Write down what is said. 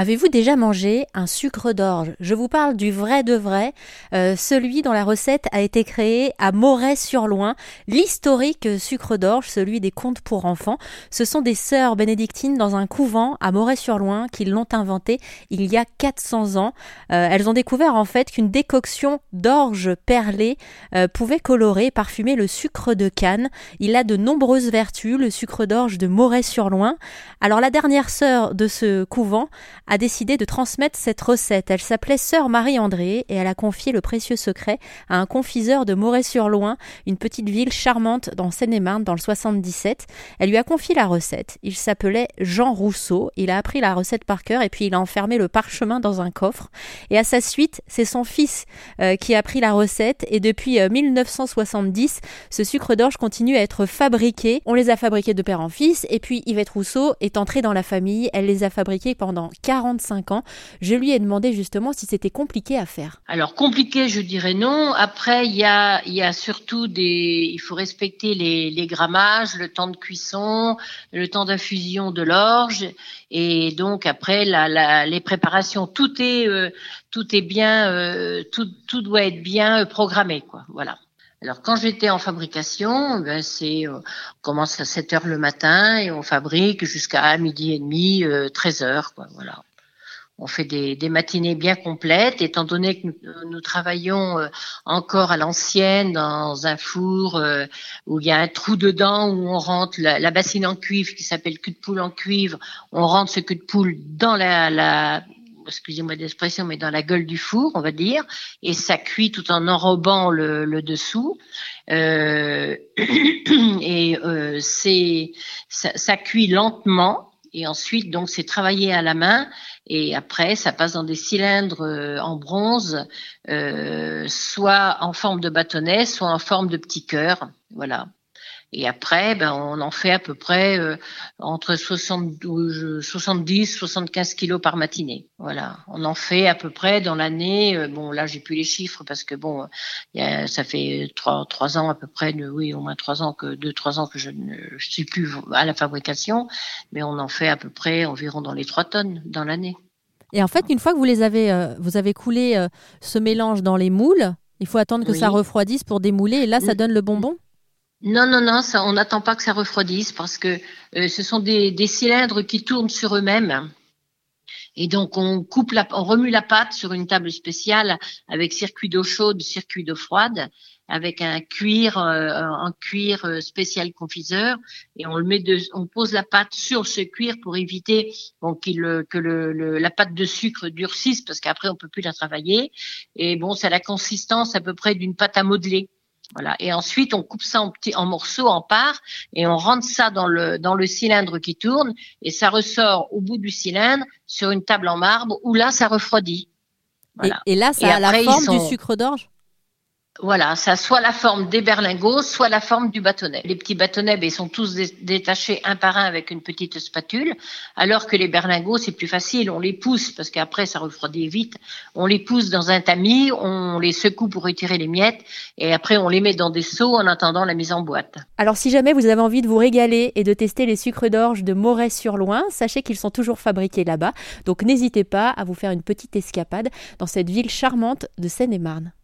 Avez-vous déjà mangé un sucre d'orge? Je vous parle du vrai de vrai, euh, celui dont la recette a été créée à Moret-sur-Loing, l'historique sucre d'orge, celui des contes pour enfants. Ce sont des sœurs bénédictines dans un couvent à Moret-sur-Loing qui l'ont inventé il y a 400 ans. Euh, elles ont découvert en fait qu'une décoction d'orge perlée euh, pouvait colorer parfumer le sucre de canne. Il a de nombreuses vertus, le sucre d'orge de Moret-sur-Loing. Alors la dernière sœur de ce couvent a décidé de transmettre cette recette. Elle s'appelait Sœur Marie-André et elle a confié le précieux secret à un confiseur de Moret-sur-Loing, une petite ville charmante dans Seine-et-Marne dans le 77. Elle lui a confié la recette. Il s'appelait Jean Rousseau. Il a appris la recette par cœur et puis il a enfermé le parchemin dans un coffre. Et à sa suite, c'est son fils euh, qui a pris la recette et depuis 1970, euh, ce sucre d'orge continue à être fabriqué. On les a fabriqués de père en fils et puis Yvette Rousseau est entrée dans la famille. Elle les a fabriqués pendant 40 45 ans. Je lui ai demandé justement si c'était compliqué à faire. Alors compliqué, je dirais non. Après, il y a, surtout des, il faut respecter les, grammages, le temps de cuisson, le temps d'infusion de l'orge, et donc après les préparations, tout est, euh, tout est bien, euh, tout, doit être bien euh, programmé, quoi. Voilà. Alors quand j'étais en fabrication, ben c'est on commence à 7 heures le matin et on fabrique jusqu'à midi et demi, 13 heures quoi, voilà on fait des, des, matinées bien complètes, étant donné que nous, travaillons euh, encore à l'ancienne dans un four euh, où il y a un trou dedans où on rentre la, bassine en cuivre qui s'appelle cul de poule en cuivre. On rentre ce cul de poule dans la, la excusez-moi d'expression, mais dans la gueule du four, on va dire, et ça cuit tout en enrobant le, dessous. Euh, et euh, c'est ça cuit lentement et ensuite, donc, c'est travaillé à la main. Et après, ça passe dans des cylindres euh, en bronze, euh, soit en forme de bâtonnet, soit en forme de petit cœur. Voilà. Et après, ben, on en fait à peu près euh, entre 72, 70, 75 kilos par matinée. Voilà, on en fait à peu près dans l'année. Euh, bon, là, j'ai plus les chiffres parce que bon, y a, ça fait trois, trois ans à peu près, de, oui, au moins trois ans que deux, trois ans que je ne je suis plus à la fabrication, mais on en fait à peu près environ dans les trois tonnes dans l'année. Et en fait, une fois que vous les avez, euh, vous avez coulé ce mélange dans les moules, il faut attendre que ça refroidisse pour démouler, et là, ça donne le bonbon? Non, non, non, ça, on n'attend pas que ça refroidisse parce que euh, ce sont des, des, cylindres qui tournent sur eux-mêmes. Et donc on coupe la, on remue la pâte sur une table spéciale avec circuit d'eau chaude, circuit d'eau froide, avec un cuir, euh, un cuir euh, spécial confiseur, et on le met de, on pose la pâte sur ce cuir pour éviter bon, qu'il, que le, la pâte de sucre durcisse parce qu'après on peut plus la travailler. Et bon, c'est la consistance à peu près d'une pâte à modeler. Voilà. Et ensuite, on coupe ça en, petits, en morceaux, en parts, et on rentre ça dans le, dans le cylindre qui tourne, et ça ressort au bout du cylindre sur une table en marbre, où là, ça refroidit. Voilà. Et, là, ça a la forme du sucre d'orge? Voilà, ça a soit la forme des berlingots, soit la forme du bâtonnet. Les petits bâtonnets, ben, ils sont tous détachés un par un avec une petite spatule, alors que les berlingots, c'est plus facile, on les pousse, parce qu'après, ça refroidit vite. On les pousse dans un tamis, on les secoue pour retirer les miettes, et après, on les met dans des seaux en attendant la mise en boîte. Alors, si jamais vous avez envie de vous régaler et de tester les sucres d'orge de Moret-sur-Loing, sachez qu'ils sont toujours fabriqués là-bas, donc n'hésitez pas à vous faire une petite escapade dans cette ville charmante de Seine-et-Marne.